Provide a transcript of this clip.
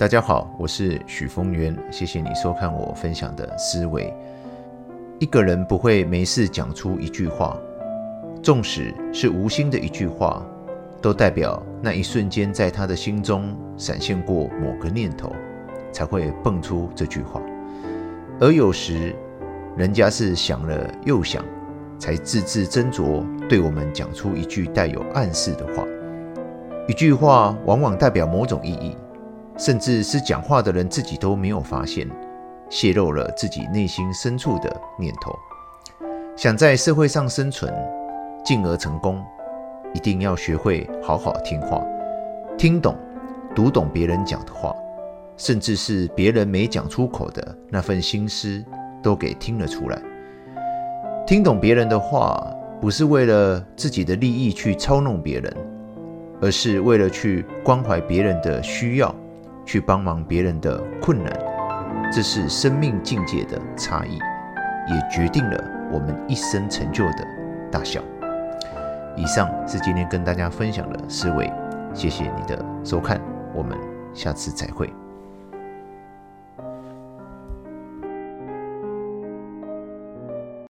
大家好，我是许峰源，谢谢你收看我分享的思维。一个人不会没事讲出一句话，纵使是无心的一句话，都代表那一瞬间在他的心中闪现过某个念头，才会蹦出这句话。而有时，人家是想了又想，才字字斟酌对我们讲出一句带有暗示的话。一句话往往代表某种意义，甚至是讲话的人自己都没有发现，泄露了自己内心深处的念头。想在社会上生存，进而成功，一定要学会好好听话，听懂、读懂别人讲的话，甚至是别人没讲出口的那份心思，都给听了出来。听懂别人的话，不是为了自己的利益去操弄别人。而是为了去关怀别人的需要，去帮忙别人的困难，这是生命境界的差异，也决定了我们一生成就的大小。以上是今天跟大家分享的思维，谢谢你的收看，我们下次再会。